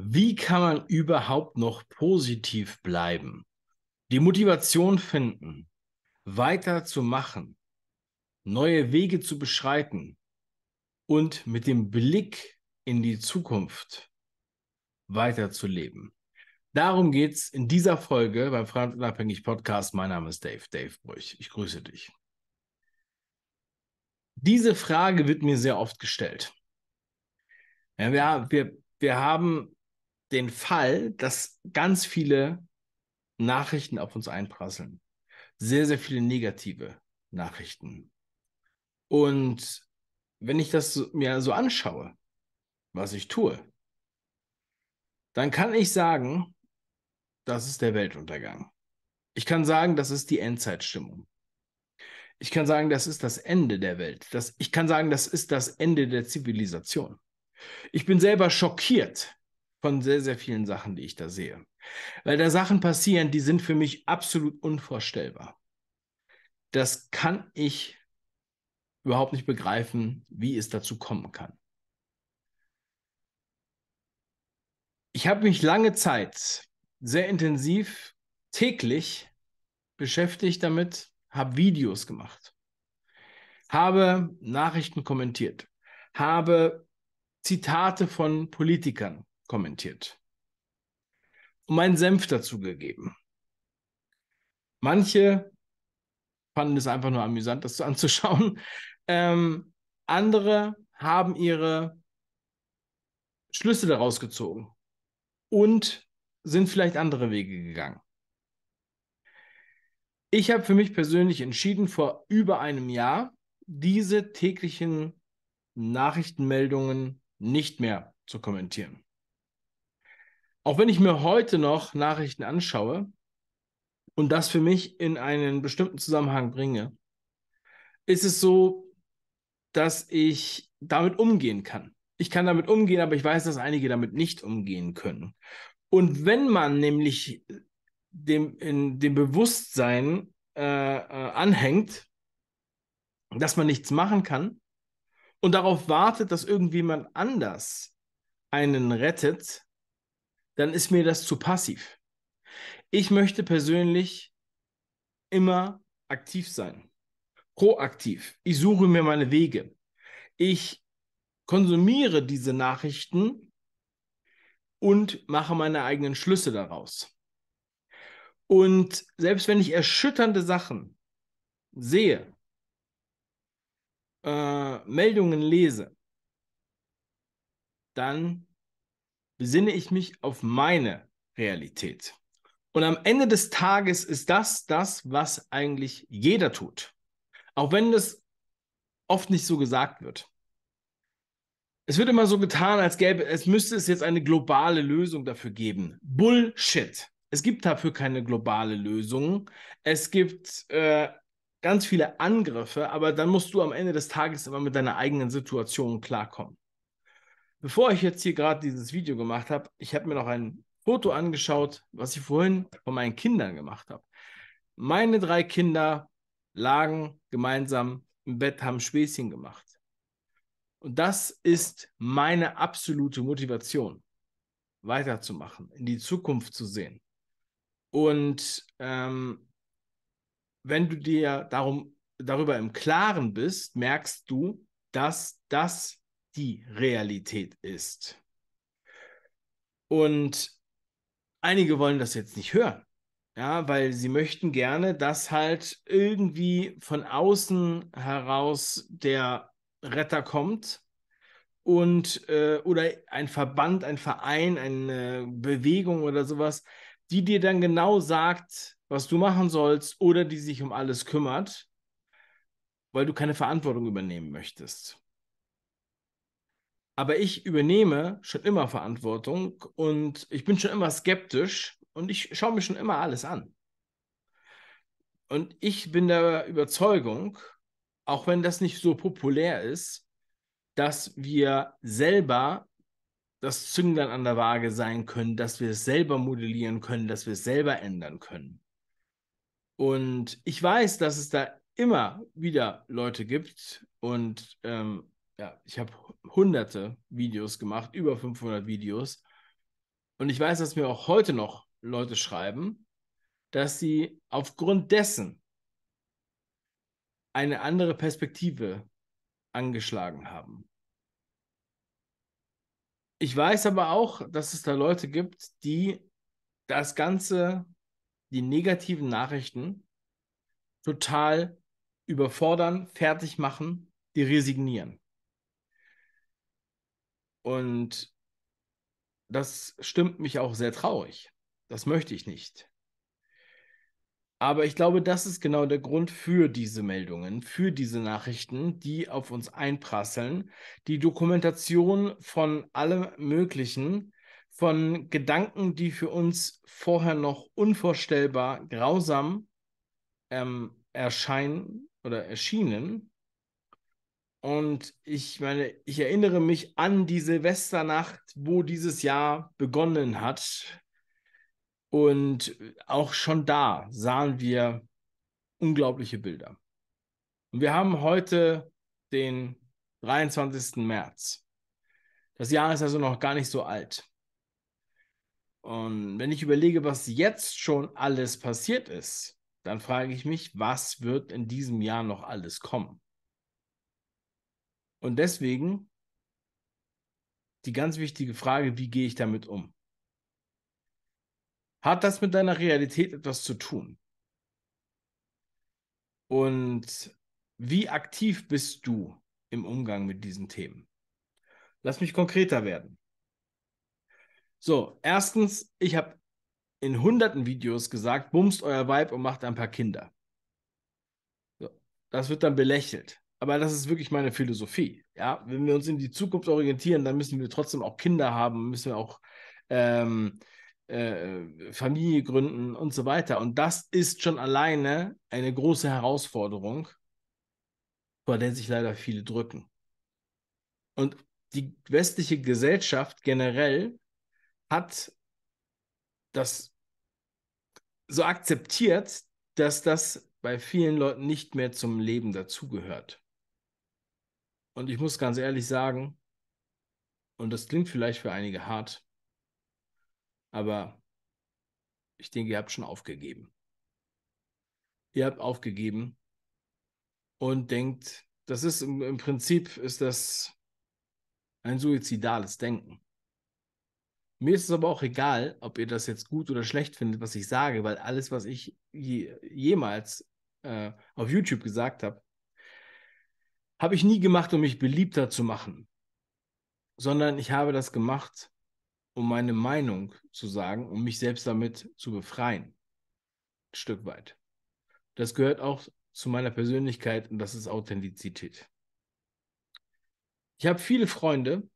Wie kann man überhaupt noch positiv bleiben? Die Motivation finden, weiterzumachen, neue Wege zu beschreiten und mit dem Blick in die Zukunft weiterzuleben. Darum geht es in dieser Folge beim Freiunabhängig Podcast. Mein Name ist Dave, Dave Brüch. Ich grüße dich. Diese Frage wird mir sehr oft gestellt. Ja, wir, wir, wir haben den Fall, dass ganz viele Nachrichten auf uns einprasseln. Sehr, sehr viele negative Nachrichten. Und wenn ich das mir so anschaue, was ich tue, dann kann ich sagen, das ist der Weltuntergang. Ich kann sagen, das ist die Endzeitstimmung. Ich kann sagen, das ist das Ende der Welt. Das, ich kann sagen, das ist das Ende der Zivilisation. Ich bin selber schockiert von sehr, sehr vielen Sachen, die ich da sehe. Weil da Sachen passieren, die sind für mich absolut unvorstellbar. Das kann ich überhaupt nicht begreifen, wie es dazu kommen kann. Ich habe mich lange Zeit sehr intensiv täglich beschäftigt damit, habe Videos gemacht, habe Nachrichten kommentiert, habe Zitate von Politikern kommentiert und meinen Senf dazu gegeben. Manche fanden es einfach nur amüsant, das anzuschauen. Ähm, andere haben ihre Schlüsse daraus gezogen und sind vielleicht andere Wege gegangen. Ich habe für mich persönlich entschieden, vor über einem Jahr diese täglichen Nachrichtenmeldungen nicht mehr zu kommentieren. Auch wenn ich mir heute noch Nachrichten anschaue und das für mich in einen bestimmten Zusammenhang bringe, ist es so, dass ich damit umgehen kann. Ich kann damit umgehen, aber ich weiß, dass einige damit nicht umgehen können. Und wenn man nämlich dem, in dem Bewusstsein äh, äh, anhängt, dass man nichts machen kann und darauf wartet, dass irgendjemand anders einen rettet, dann ist mir das zu passiv. Ich möchte persönlich immer aktiv sein, proaktiv. Ich suche mir meine Wege. Ich konsumiere diese Nachrichten und mache meine eigenen Schlüsse daraus. Und selbst wenn ich erschütternde Sachen sehe, äh, Meldungen lese, dann besinne ich mich auf meine Realität. Und am Ende des Tages ist das das, was eigentlich jeder tut. Auch wenn das oft nicht so gesagt wird. Es wird immer so getan, als gäbe es müsste es jetzt eine globale Lösung dafür geben. Bullshit. Es gibt dafür keine globale Lösung. Es gibt äh, ganz viele Angriffe, aber dann musst du am Ende des Tages immer mit deiner eigenen Situation klarkommen. Bevor ich jetzt hier gerade dieses Video gemacht habe, ich habe mir noch ein Foto angeschaut, was ich vorhin von meinen Kindern gemacht habe. Meine drei Kinder lagen gemeinsam im Bett, haben Späßchen gemacht. Und das ist meine absolute Motivation, weiterzumachen, in die Zukunft zu sehen. Und ähm, wenn du dir darum, darüber im Klaren bist, merkst du, dass das die Realität ist. Und einige wollen das jetzt nicht hören. Ja, weil sie möchten gerne, dass halt irgendwie von außen heraus der Retter kommt und äh, oder ein Verband, ein Verein, eine Bewegung oder sowas, die dir dann genau sagt, was du machen sollst oder die sich um alles kümmert, weil du keine Verantwortung übernehmen möchtest. Aber ich übernehme schon immer Verantwortung und ich bin schon immer skeptisch und ich schaue mir schon immer alles an. Und ich bin der Überzeugung, auch wenn das nicht so populär ist, dass wir selber das Zünglein an der Waage sein können, dass wir es selber modellieren können, dass wir es selber ändern können. Und ich weiß, dass es da immer wieder Leute gibt und ähm, ja, ich habe hunderte Videos gemacht, über 500 Videos. Und ich weiß, dass mir auch heute noch Leute schreiben, dass sie aufgrund dessen eine andere Perspektive angeschlagen haben. Ich weiß aber auch, dass es da Leute gibt, die das Ganze, die negativen Nachrichten, total überfordern, fertig machen, die resignieren. Und das stimmt mich auch sehr traurig. Das möchte ich nicht. Aber ich glaube, das ist genau der Grund für diese Meldungen, für diese Nachrichten, die auf uns einprasseln. Die Dokumentation von allem Möglichen, von Gedanken, die für uns vorher noch unvorstellbar grausam ähm, erscheinen oder erschienen. Und ich meine, ich erinnere mich an die Silvesternacht, wo dieses Jahr begonnen hat. Und auch schon da sahen wir unglaubliche Bilder. Und wir haben heute den 23. März. Das Jahr ist also noch gar nicht so alt. Und wenn ich überlege, was jetzt schon alles passiert ist, dann frage ich mich, was wird in diesem Jahr noch alles kommen? Und deswegen die ganz wichtige Frage, wie gehe ich damit um? Hat das mit deiner Realität etwas zu tun? Und wie aktiv bist du im Umgang mit diesen Themen? Lass mich konkreter werden. So, erstens, ich habe in hunderten Videos gesagt, bumst euer Weib und macht ein paar Kinder. So, das wird dann belächelt. Aber das ist wirklich meine Philosophie. Ja, wenn wir uns in die Zukunft orientieren, dann müssen wir trotzdem auch Kinder haben, müssen wir auch ähm, äh, Familie gründen und so weiter. Und das ist schon alleine eine große Herausforderung, vor der sich leider viele drücken. Und die westliche Gesellschaft generell hat das so akzeptiert, dass das bei vielen Leuten nicht mehr zum Leben dazugehört. Und ich muss ganz ehrlich sagen, und das klingt vielleicht für einige hart, aber ich denke, ihr habt schon aufgegeben. Ihr habt aufgegeben und denkt, das ist im, im Prinzip ist das ein suizidales Denken. Mir ist es aber auch egal, ob ihr das jetzt gut oder schlecht findet, was ich sage, weil alles, was ich je, jemals äh, auf YouTube gesagt habe, habe ich nie gemacht, um mich beliebter zu machen, sondern ich habe das gemacht, um meine Meinung zu sagen, um mich selbst damit zu befreien. Ein Stück weit. Das gehört auch zu meiner Persönlichkeit und das ist Authentizität. Ich habe viele Freunde,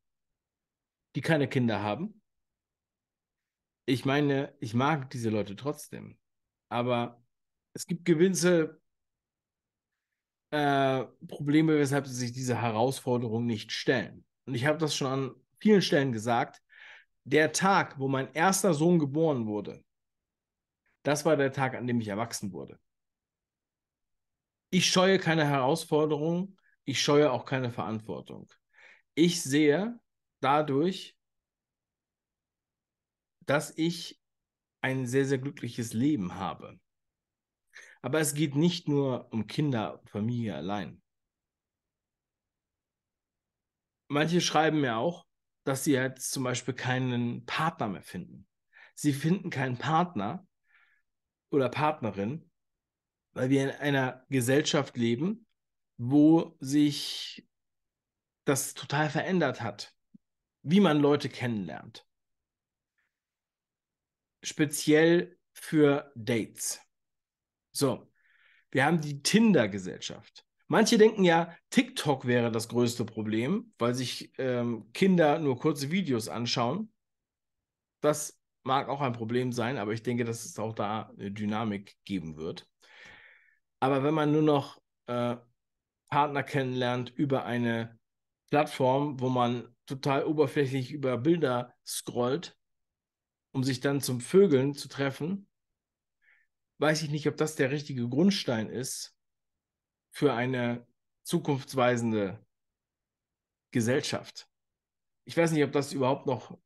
die keine Kinder haben. Ich meine, ich mag diese Leute trotzdem. Aber es gibt gewisse äh, Probleme, weshalb sie sich diese Herausforderung nicht stellen. Und ich habe das schon an vielen Stellen gesagt. Der Tag, wo mein erster Sohn geboren wurde, das war der Tag, an dem ich erwachsen wurde. Ich scheue keine Herausforderungen, ich scheue auch keine Verantwortung. Ich sehe dadurch, dass ich ein sehr, sehr glückliches Leben habe. Aber es geht nicht nur um Kinder, Familie allein. Manche schreiben mir auch, dass sie jetzt zum Beispiel keinen Partner mehr finden. Sie finden keinen Partner oder Partnerin, weil wir in einer Gesellschaft leben, wo sich das total verändert hat, wie man Leute kennenlernt. Speziell für Dates. So, wir haben die Tinder-Gesellschaft. Manche denken ja, TikTok wäre das größte Problem, weil sich ähm, Kinder nur kurze Videos anschauen. Das mag auch ein Problem sein, aber ich denke, dass es auch da eine Dynamik geben wird. Aber wenn man nur noch äh, Partner kennenlernt über eine Plattform, wo man total oberflächlich über Bilder scrollt, um sich dann zum Vögeln zu treffen, weiß ich nicht, ob das der richtige Grundstein ist für eine zukunftsweisende Gesellschaft. Ich weiß nicht, ob das überhaupt noch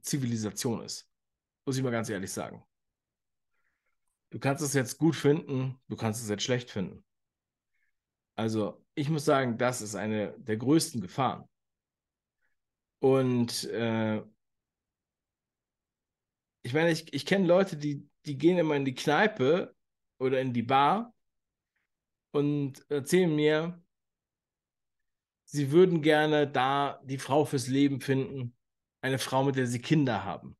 Zivilisation ist. muss ich mal ganz ehrlich sagen. Du kannst es jetzt gut finden, du kannst es jetzt schlecht finden. Also ich muss sagen, das ist eine der größten Gefahren. Und äh, ich meine, ich, ich kenne Leute, die, die gehen immer in die Kneipe oder in die Bar und erzählen mir, sie würden gerne da die Frau fürs Leben finden, eine Frau, mit der sie Kinder haben.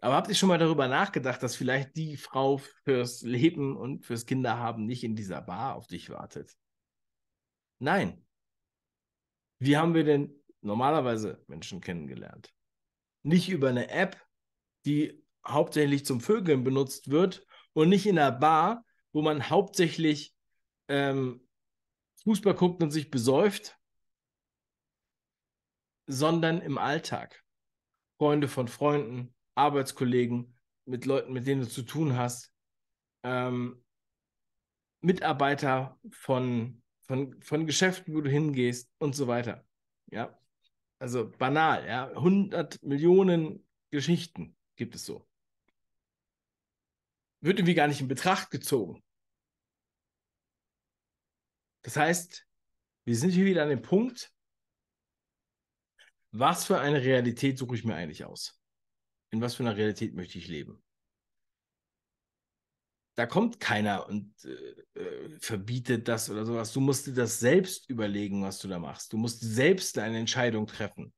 Aber habt ihr schon mal darüber nachgedacht, dass vielleicht die Frau fürs Leben und fürs Kinderhaben nicht in dieser Bar auf dich wartet? Nein. Wie haben wir denn normalerweise Menschen kennengelernt? Nicht über eine App, die hauptsächlich zum Vögeln benutzt wird und nicht in einer Bar, wo man hauptsächlich ähm, Fußball guckt und sich besäuft, sondern im Alltag. Freunde von Freunden, Arbeitskollegen, mit Leuten, mit denen du zu tun hast, ähm, Mitarbeiter von, von, von Geschäften, wo du hingehst und so weiter. Ja, also banal, ja, 100 Millionen Geschichten gibt es so. Wird irgendwie gar nicht in Betracht gezogen. Das heißt, wir sind hier wieder an dem Punkt, was für eine Realität suche ich mir eigentlich aus? In was für einer Realität möchte ich leben? Da kommt keiner und äh, äh, verbietet das oder sowas. Du musst dir das selbst überlegen, was du da machst. Du musst selbst eine Entscheidung treffen.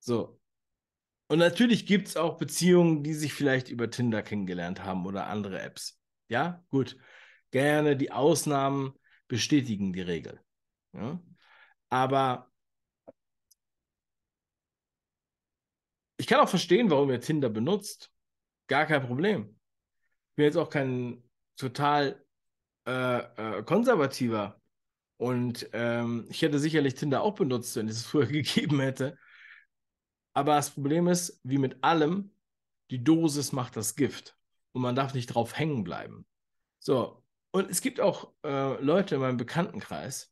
So. Und natürlich gibt es auch Beziehungen, die sich vielleicht über Tinder kennengelernt haben oder andere Apps. Ja, gut. Gerne die Ausnahmen bestätigen die Regel. Ja? Aber ich kann auch verstehen, warum ihr Tinder benutzt. Gar kein Problem. Ich bin jetzt auch kein total äh, äh, konservativer. Und ähm, ich hätte sicherlich Tinder auch benutzt, wenn es es früher gegeben hätte. Aber das Problem ist, wie mit allem, die Dosis macht das Gift. Und man darf nicht drauf hängen bleiben. So, und es gibt auch äh, Leute in meinem Bekanntenkreis,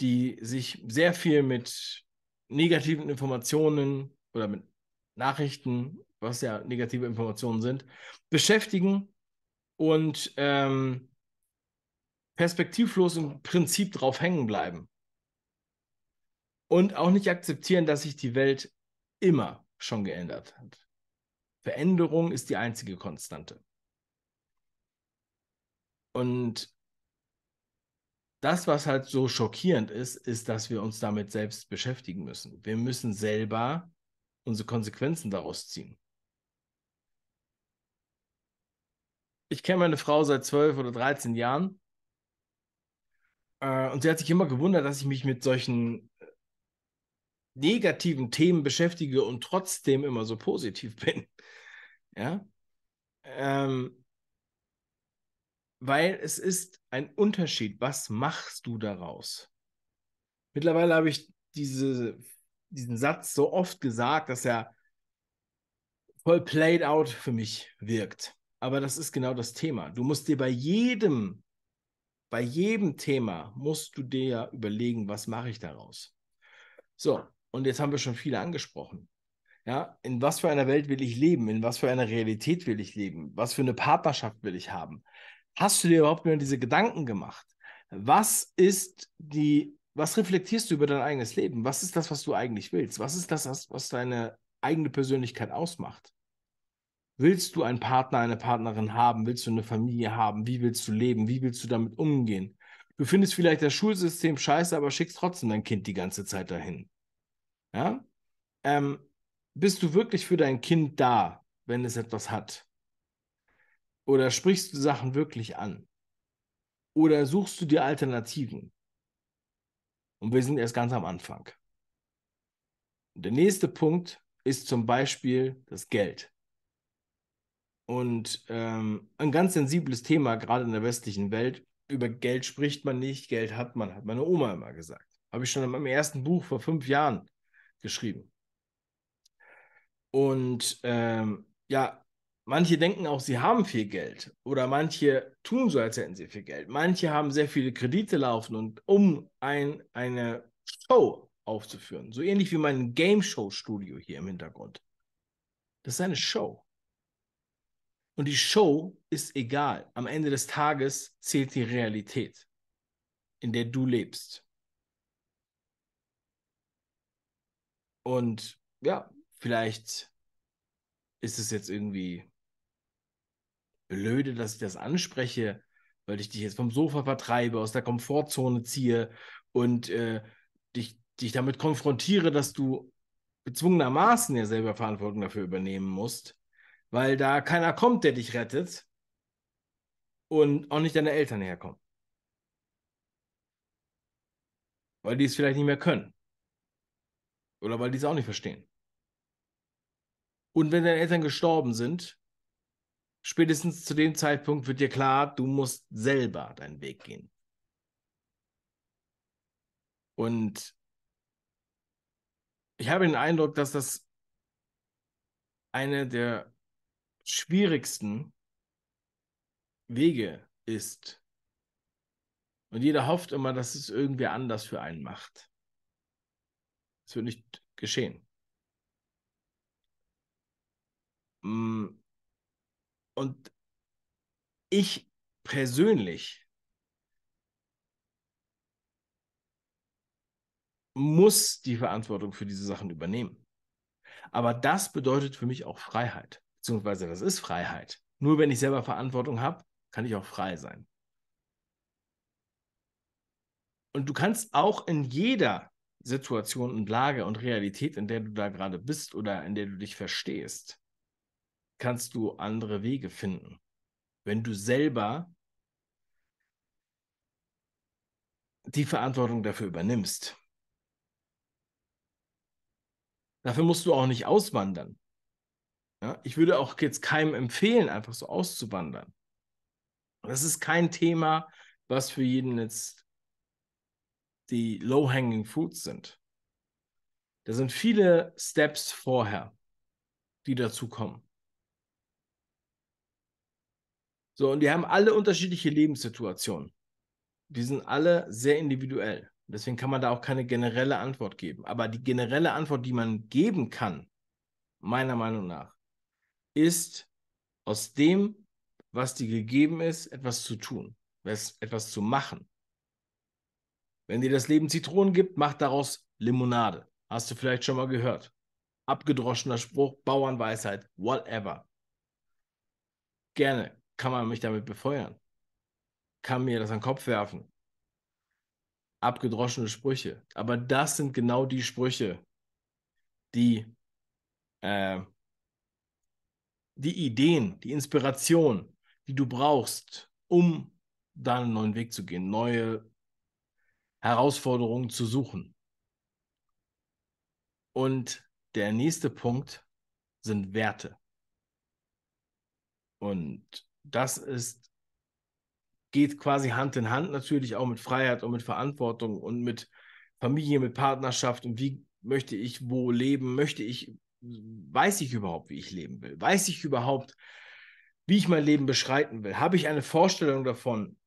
die sich sehr viel mit negativen Informationen oder mit Nachrichten, was ja negative Informationen sind, beschäftigen und ähm, perspektivlos im Prinzip drauf hängen bleiben. Und auch nicht akzeptieren, dass sich die Welt immer schon geändert hat. Veränderung ist die einzige Konstante. Und das, was halt so schockierend ist, ist, dass wir uns damit selbst beschäftigen müssen. Wir müssen selber unsere Konsequenzen daraus ziehen. Ich kenne meine Frau seit zwölf oder 13 Jahren äh, und sie hat sich immer gewundert, dass ich mich mit solchen negativen Themen beschäftige und trotzdem immer so positiv bin. Ja. Ähm, weil es ist ein Unterschied. Was machst du daraus? Mittlerweile habe ich diese, diesen Satz so oft gesagt, dass er voll played out für mich wirkt. Aber das ist genau das Thema. Du musst dir bei jedem, bei jedem Thema musst du dir überlegen, was mache ich daraus? So, und jetzt haben wir schon viele angesprochen. Ja, in was für einer Welt will ich leben? In was für einer Realität will ich leben? Was für eine Partnerschaft will ich haben? Hast du dir überhaupt mehr diese Gedanken gemacht? Was ist die, was reflektierst du über dein eigenes Leben? Was ist das, was du eigentlich willst? Was ist das, was deine eigene Persönlichkeit ausmacht? Willst du einen Partner, eine Partnerin haben? Willst du eine Familie haben? Wie willst du leben? Wie willst du damit umgehen? Du findest vielleicht das Schulsystem scheiße, aber schickst trotzdem dein Kind die ganze Zeit dahin. Ja? Ähm, bist du wirklich für dein Kind da, wenn es etwas hat? Oder sprichst du Sachen wirklich an? Oder suchst du dir Alternativen? Und wir sind erst ganz am Anfang. Und der nächste Punkt ist zum Beispiel das Geld. Und ähm, ein ganz sensibles Thema, gerade in der westlichen Welt. Über Geld spricht man nicht, Geld hat man, hat meine Oma immer gesagt. Habe ich schon in meinem ersten Buch vor fünf Jahren geschrieben. Und ähm, ja, Manche denken auch, sie haben viel Geld oder manche tun so, als hätten sie viel Geld. Manche haben sehr viele Kredite laufen und um ein, eine Show aufzuführen, so ähnlich wie mein Game Show Studio hier im Hintergrund. Das ist eine Show. Und die Show ist egal. Am Ende des Tages zählt die Realität, in der du lebst. Und ja, vielleicht ist es jetzt irgendwie blöde, dass ich das anspreche, weil ich dich jetzt vom Sofa vertreibe, aus der Komfortzone ziehe und äh, dich, dich damit konfrontiere, dass du gezwungenermaßen ja selber Verantwortung dafür übernehmen musst, weil da keiner kommt, der dich rettet und auch nicht deine Eltern herkommen. Weil die es vielleicht nicht mehr können. Oder weil die es auch nicht verstehen. Und wenn deine Eltern gestorben sind, spätestens zu dem Zeitpunkt wird dir klar, du musst selber deinen Weg gehen. Und ich habe den Eindruck, dass das eine der schwierigsten Wege ist. Und jeder hofft immer, dass es irgendwie anders für einen macht. Es wird nicht geschehen. Mm. Und ich persönlich muss die Verantwortung für diese Sachen übernehmen. Aber das bedeutet für mich auch Freiheit, beziehungsweise das ist Freiheit. Nur wenn ich selber Verantwortung habe, kann ich auch frei sein. Und du kannst auch in jeder Situation und Lage und Realität, in der du da gerade bist oder in der du dich verstehst, kannst du andere Wege finden. Wenn du selber die Verantwortung dafür übernimmst. Dafür musst du auch nicht auswandern. Ja, ich würde auch jetzt keinem empfehlen, einfach so auszuwandern. Das ist kein Thema, was für jeden jetzt die low-hanging fruits sind. Da sind viele Steps vorher, die dazu kommen. So, und die haben alle unterschiedliche Lebenssituationen. Die sind alle sehr individuell. Deswegen kann man da auch keine generelle Antwort geben. Aber die generelle Antwort, die man geben kann, meiner Meinung nach, ist aus dem, was dir gegeben ist, etwas zu tun, etwas zu machen. Wenn dir das Leben Zitronen gibt, mach daraus Limonade. Hast du vielleicht schon mal gehört. Abgedroschener Spruch, Bauernweisheit, whatever. Gerne kann man mich damit befeuern. Kann mir das an den Kopf werfen abgedroschene Sprüche. Aber das sind genau die Sprüche, die äh, die Ideen, die Inspiration, die du brauchst, um da einen neuen Weg zu gehen, neue Herausforderungen zu suchen. Und der nächste Punkt sind Werte. Und das ist geht quasi Hand in Hand natürlich auch mit Freiheit und mit Verantwortung und mit Familie, mit Partnerschaft und wie möchte ich wo leben, möchte ich, weiß ich überhaupt, wie ich leben will, weiß ich überhaupt, wie ich mein Leben beschreiten will, habe ich eine Vorstellung davon,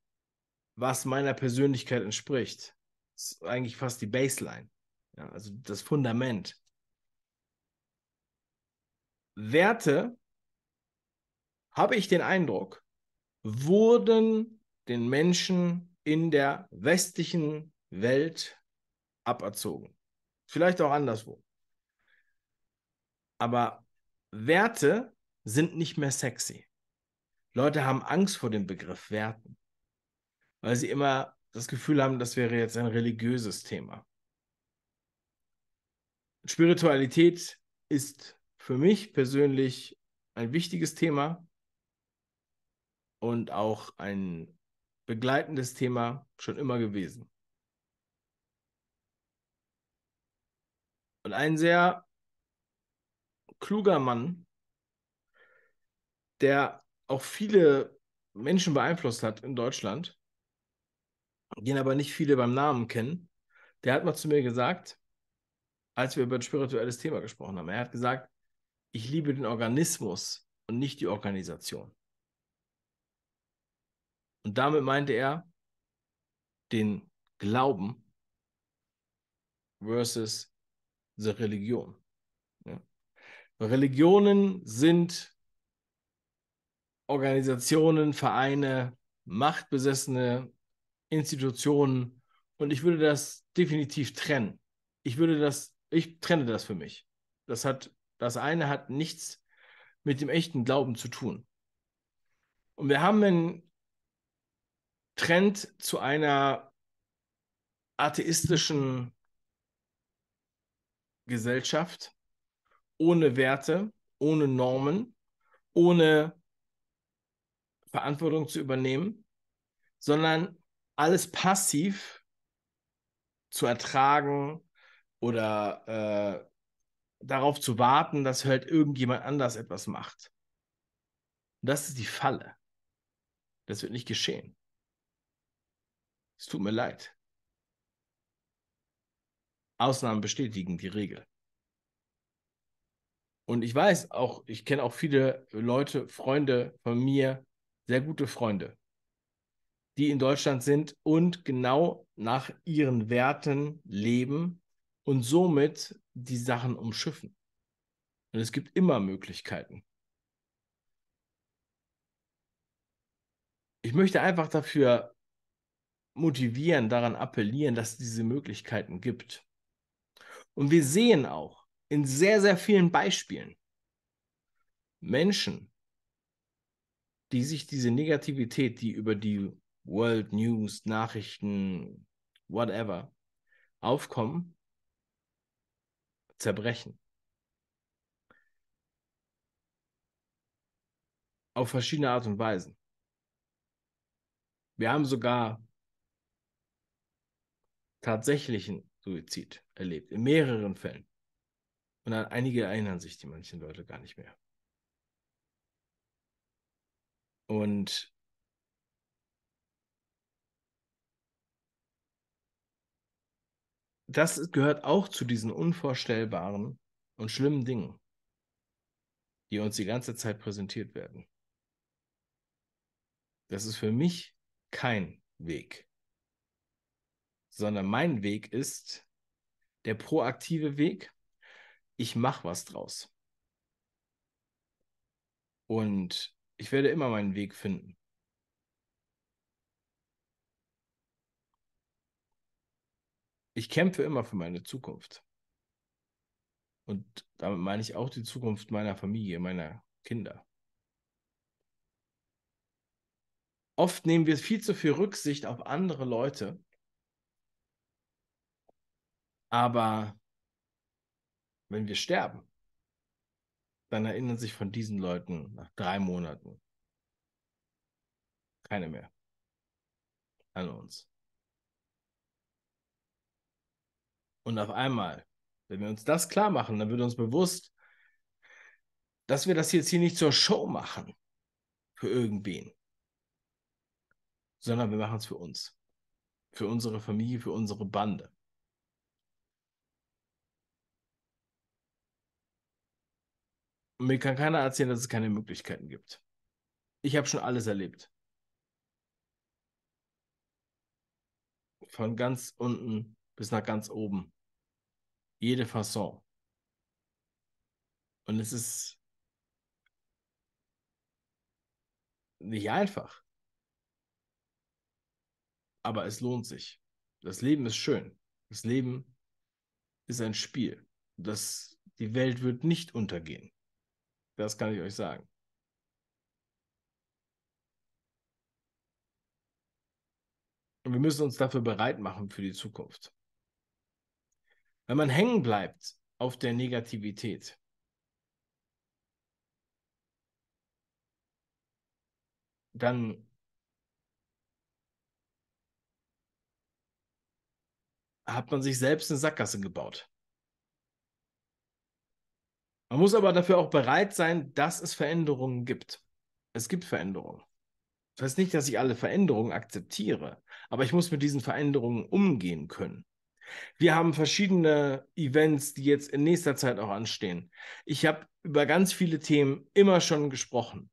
was meiner Persönlichkeit entspricht. Ist eigentlich fast die Baseline, ja, also das Fundament. Werte, habe ich den Eindruck, wurden den Menschen in der westlichen Welt aberzogen. Vielleicht auch anderswo. Aber Werte sind nicht mehr sexy. Leute haben Angst vor dem Begriff Werten, weil sie immer das Gefühl haben, das wäre jetzt ein religiöses Thema. Spiritualität ist für mich persönlich ein wichtiges Thema und auch ein begleitendes Thema schon immer gewesen. Und ein sehr kluger Mann, der auch viele Menschen beeinflusst hat in Deutschland, den aber nicht viele beim Namen kennen, der hat mal zu mir gesagt, als wir über ein spirituelles Thema gesprochen haben, er hat gesagt, ich liebe den Organismus und nicht die Organisation. Und damit meinte er den Glauben versus die Religion. Ja. Religionen sind Organisationen, Vereine, machtbesessene Institutionen und ich würde das definitiv trennen. Ich würde das, ich trenne das für mich. Das hat, das eine hat nichts mit dem echten Glauben zu tun. Und wir haben einen Trend zu einer atheistischen Gesellschaft ohne Werte, ohne Normen, ohne Verantwortung zu übernehmen, sondern alles passiv zu ertragen oder äh, darauf zu warten, dass halt irgendjemand anders etwas macht. Und das ist die Falle. Das wird nicht geschehen. Es tut mir leid. Ausnahmen bestätigen die Regel. Und ich weiß auch, ich kenne auch viele Leute, Freunde von mir, sehr gute Freunde, die in Deutschland sind und genau nach ihren Werten leben und somit die Sachen umschiffen. Und es gibt immer Möglichkeiten. Ich möchte einfach dafür motivieren, daran appellieren, dass es diese Möglichkeiten gibt. Und wir sehen auch in sehr, sehr vielen Beispielen Menschen, die sich diese Negativität, die über die World News, Nachrichten, whatever, aufkommen, zerbrechen. Auf verschiedene Art und Weisen. Wir haben sogar tatsächlichen Suizid erlebt, in mehreren Fällen. Und an einige erinnern sich die manchen Leute gar nicht mehr. Und das gehört auch zu diesen unvorstellbaren und schlimmen Dingen, die uns die ganze Zeit präsentiert werden. Das ist für mich kein Weg, sondern mein Weg ist der proaktive Weg. Ich mache was draus. Und ich werde immer meinen Weg finden. Ich kämpfe immer für meine Zukunft. Und damit meine ich auch die Zukunft meiner Familie, meiner Kinder. Oft nehmen wir viel zu viel Rücksicht auf andere Leute, aber wenn wir sterben, dann erinnern sich von diesen Leuten nach drei Monaten keine mehr an uns. Und auf einmal, wenn wir uns das klar machen, dann wird uns bewusst, dass wir das jetzt hier nicht zur Show machen für irgendwen, sondern wir machen es für uns, für unsere Familie, für unsere Bande. Und mir kann keiner erzählen, dass es keine Möglichkeiten gibt. Ich habe schon alles erlebt. Von ganz unten bis nach ganz oben. Jede Fasson. Und es ist nicht einfach. Aber es lohnt sich. Das Leben ist schön. Das Leben ist ein Spiel. Das, die Welt wird nicht untergehen. Das kann ich euch sagen. Und wir müssen uns dafür bereit machen für die Zukunft. Wenn man hängen bleibt auf der Negativität, dann hat man sich selbst eine Sackgasse gebaut. Man muss aber dafür auch bereit sein, dass es Veränderungen gibt. Es gibt Veränderungen. Das heißt nicht, dass ich alle Veränderungen akzeptiere, aber ich muss mit diesen Veränderungen umgehen können. Wir haben verschiedene Events, die jetzt in nächster Zeit auch anstehen. Ich habe über ganz viele Themen immer schon gesprochen.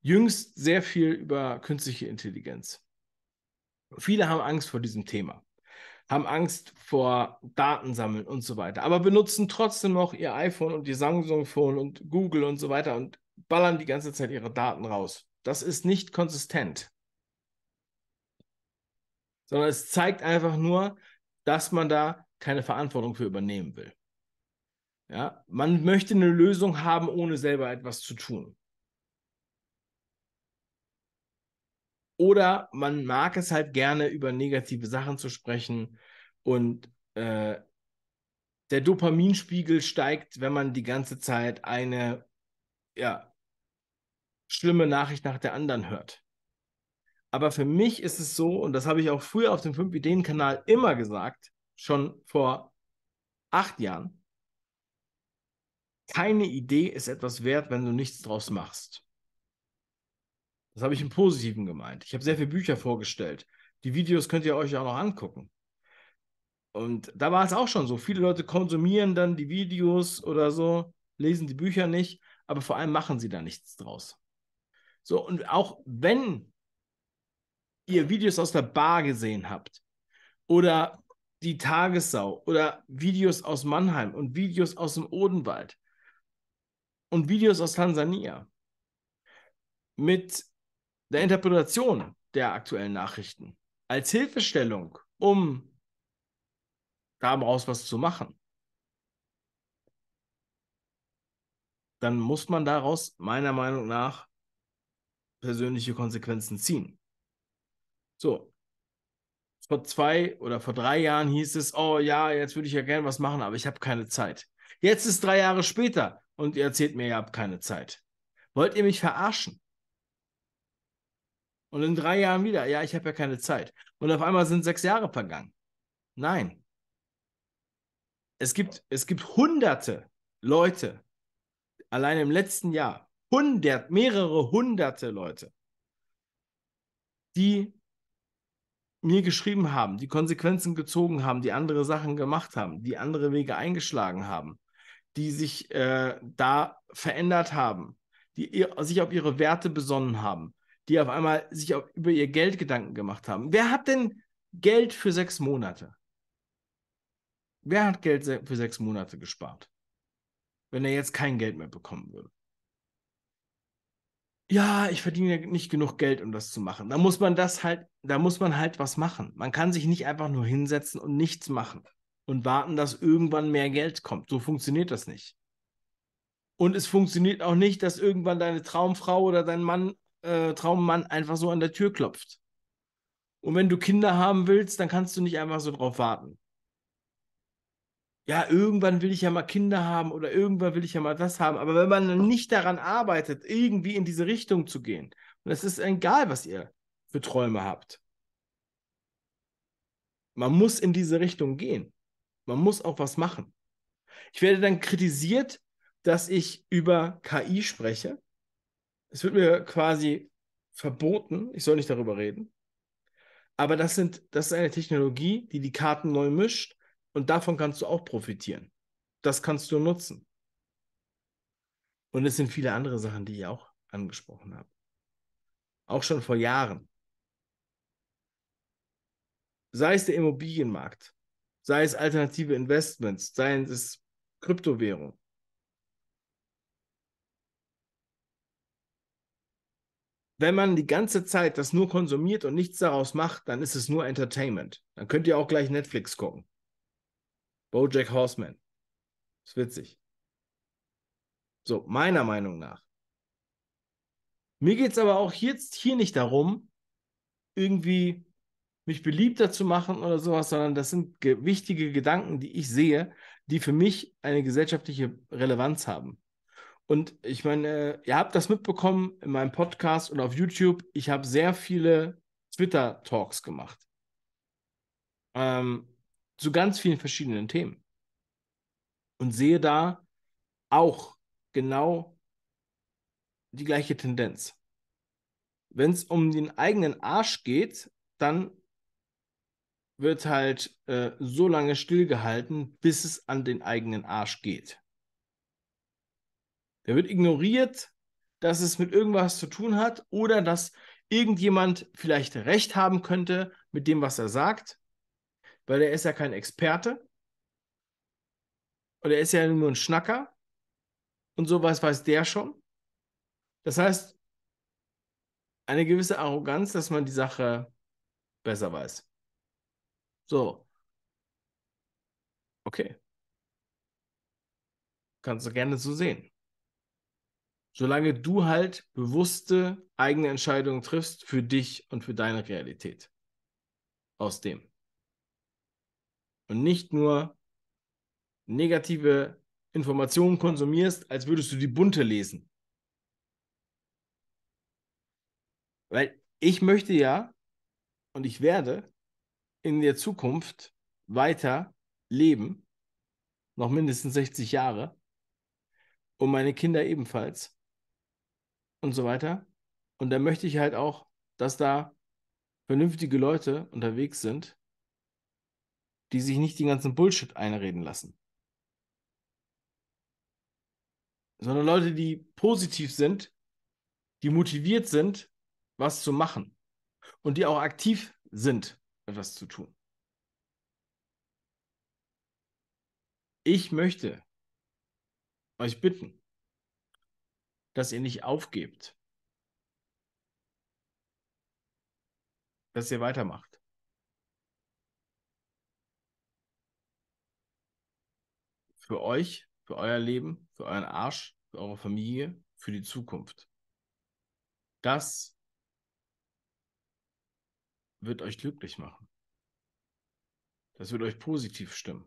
Jüngst sehr viel über künstliche Intelligenz. Viele haben Angst vor diesem Thema. haben Angst vor Datensammeln und so weiter, aber benutzen trotzdem noch ihr iPhone und ihr Samsung-Phone und Google und so weiter und ballern die ganze Zeit ihre Daten raus. Das ist nicht konsistent. Sondern es zeigt einfach nur, dass man da keine Verantwortung für übernehmen will. Ja, man möchte eine Lösung haben, ohne selber etwas zu tun. Oder man mag es halt gerne, über negative Sachen zu sprechen und äh, der Dopaminspiegel steigt, wenn man die ganze Zeit eine ja, schlimme Nachricht nach der anderen hört. Aber für mich ist es so, und das habe ich auch früher auf dem 5-Ideen-Kanal immer gesagt, schon vor acht Jahren, keine Idee ist etwas wert, wenn du nichts draus machst. Das habe ich im Positiven gemeint. Ich habe sehr viele Bücher vorgestellt. Die Videos könnt ihr euch auch noch angucken. Und da war es auch schon so. Viele Leute konsumieren dann die Videos oder so, lesen die Bücher nicht, aber vor allem machen sie da nichts draus. So, und auch wenn ihr Videos aus der Bar gesehen habt oder die Tagessau oder Videos aus Mannheim und Videos aus dem Odenwald und Videos aus Tansania mit der Interpretation der aktuellen Nachrichten als Hilfestellung, um daraus was zu machen, dann muss man daraus meiner Meinung nach persönliche Konsequenzen ziehen. So. Vor zwei oder vor drei Jahren hieß es, oh ja, jetzt würde ich ja gerne was machen, aber ich habe keine Zeit. Jetzt ist drei Jahre später und ihr erzählt mir, ihr habt keine Zeit. Wollt ihr mich verarschen? Und in drei Jahren wieder, ja, ich habe ja keine Zeit. Und auf einmal sind sechs Jahre vergangen. Nein. Es gibt, es gibt hunderte Leute, allein im letzten Jahr, hundert, mehrere hunderte Leute, die mir geschrieben haben, die Konsequenzen gezogen haben, die andere Sachen gemacht haben, die andere Wege eingeschlagen haben, die sich äh, da verändert haben, die ihr, sich auf ihre Werte besonnen haben, die auf einmal sich auf, über ihr Geld Gedanken gemacht haben. Wer hat denn Geld für sechs Monate? Wer hat Geld für sechs Monate gespart? Wenn er jetzt kein Geld mehr bekommen würde. Ja, ich verdiene nicht genug Geld, um das zu machen. Da muss man das halt, da muss man halt was machen. Man kann sich nicht einfach nur hinsetzen und nichts machen und warten, dass irgendwann mehr Geld kommt. So funktioniert das nicht. Und es funktioniert auch nicht, dass irgendwann deine Traumfrau oder dein Mann äh, Traummann einfach so an der Tür klopft. Und wenn du Kinder haben willst, dann kannst du nicht einfach so drauf warten. Ja, irgendwann will ich ja mal Kinder haben oder irgendwann will ich ja mal das haben. Aber wenn man nicht daran arbeitet, irgendwie in diese Richtung zu gehen, und es ist egal, was ihr für Träume habt, man muss in diese Richtung gehen. Man muss auch was machen. Ich werde dann kritisiert, dass ich über KI spreche es wird mir quasi verboten, ich soll nicht darüber reden. Aber das, sind, das ist eine Technologie, die die Karten neu mischt und davon kannst du auch profitieren. Das kannst du nutzen. Und es sind viele andere Sachen, die ich auch angesprochen habe. Auch schon vor Jahren. Sei es der Immobilienmarkt, sei es alternative Investments, sei es Kryptowährung. wenn man die ganze Zeit das nur konsumiert und nichts daraus macht, dann ist es nur Entertainment. Dann könnt ihr auch gleich Netflix gucken. Bojack Horseman. Ist witzig. So, meiner Meinung nach. Mir geht es aber auch jetzt hier nicht darum, irgendwie mich beliebter zu machen oder sowas, sondern das sind ge wichtige Gedanken, die ich sehe, die für mich eine gesellschaftliche Relevanz haben. Und ich meine, ihr habt das mitbekommen in meinem Podcast und auf YouTube. Ich habe sehr viele Twitter-Talks gemacht. Ähm, zu ganz vielen verschiedenen Themen. Und sehe da auch genau die gleiche Tendenz. Wenn es um den eigenen Arsch geht, dann wird halt äh, so lange stillgehalten, bis es an den eigenen Arsch geht. Der wird ignoriert, dass es mit irgendwas zu tun hat oder dass irgendjemand vielleicht recht haben könnte mit dem, was er sagt. Weil er ist ja kein Experte. Und er ist ja nur ein Schnacker. Und sowas weiß der schon. Das heißt, eine gewisse Arroganz, dass man die Sache besser weiß. So. Okay. Kannst du gerne so sehen. Solange du halt bewusste eigene Entscheidungen triffst für dich und für deine Realität. Aus dem. Und nicht nur negative Informationen konsumierst, als würdest du die bunte lesen. Weil ich möchte ja und ich werde in der Zukunft weiter leben, noch mindestens 60 Jahre, und meine Kinder ebenfalls und so weiter. Und da möchte ich halt auch, dass da vernünftige Leute unterwegs sind, die sich nicht den ganzen Bullshit einreden lassen. Sondern Leute, die positiv sind, die motiviert sind, was zu machen und die auch aktiv sind, etwas zu tun. Ich möchte euch bitten, dass ihr nicht aufgebt, dass ihr weitermacht. Für euch, für euer Leben, für euren Arsch, für eure Familie, für die Zukunft. Das wird euch glücklich machen. Das wird euch positiv stimmen.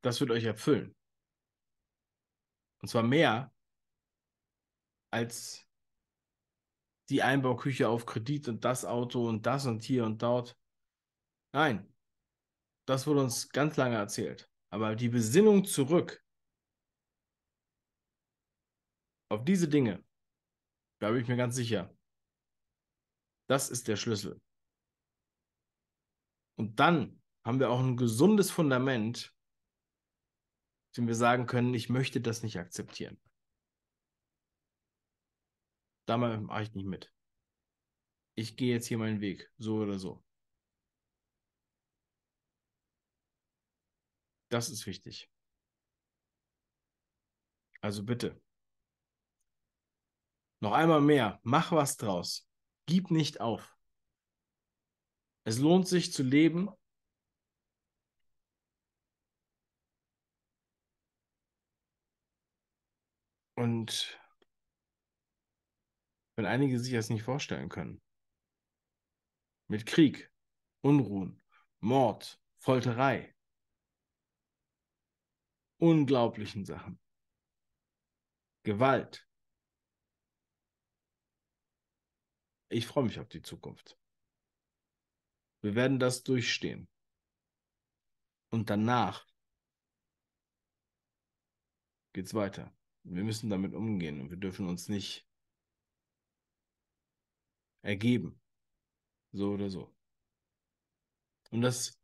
Das wird euch erfüllen. Und zwar mehr als die Einbauküche auf Kredit und das Auto und das und hier und dort. Nein, das wurde uns ganz lange erzählt. Aber die Besinnung zurück auf diese Dinge, da bin ich mir ganz sicher, das ist der Schlüssel. Und dann haben wir auch ein gesundes Fundament, dem wir sagen können, ich möchte das nicht akzeptieren. Da mache ich nicht mit. Ich gehe jetzt hier meinen Weg, so oder so. Das ist wichtig. Also bitte. Noch einmal mehr, mach was draus. Gib nicht auf. Es lohnt sich zu leben. Und wenn einige sich das nicht vorstellen können, mit Krieg, Unruhen, Mord, Folterei, unglaublichen Sachen, Gewalt, Ich freue mich auf die Zukunft. Wir werden das durchstehen. Und danach geht es weiter. Wir müssen damit umgehen und wir dürfen uns nicht ergeben. So oder so. Und das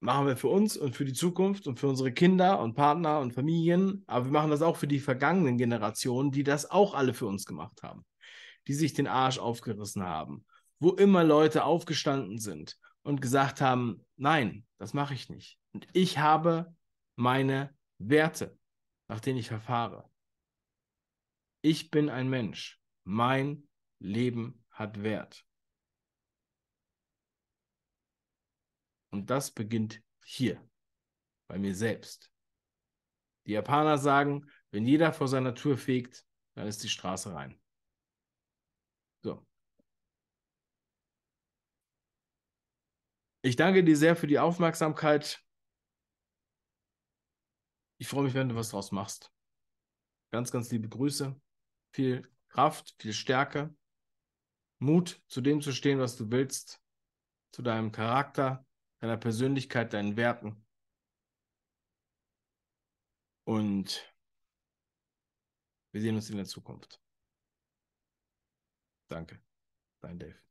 machen wir für uns und für die Zukunft und für unsere Kinder und Partner und Familien. Aber wir machen das auch für die vergangenen Generationen, die das auch alle für uns gemacht haben die sich den Arsch aufgerissen haben, wo immer Leute aufgestanden sind und gesagt haben, nein, das mache ich nicht. Und ich habe meine Werte, nach denen ich verfahre. Ich bin ein Mensch. Mein Leben hat Wert. Und das beginnt hier, bei mir selbst. Die Japaner sagen, wenn jeder vor seiner Tür fegt, dann ist die Straße rein. So. Ich danke dir sehr für die Aufmerksamkeit. Ich freue mich, wenn du was draus machst. Ganz, ganz liebe Grüße. Viel Kraft, viel Stärke, Mut, zu dem zu stehen, was du willst, zu deinem Charakter, deiner Persönlichkeit, deinen Werten. Und wir sehen uns in der Zukunft. Danke. Dein Dave.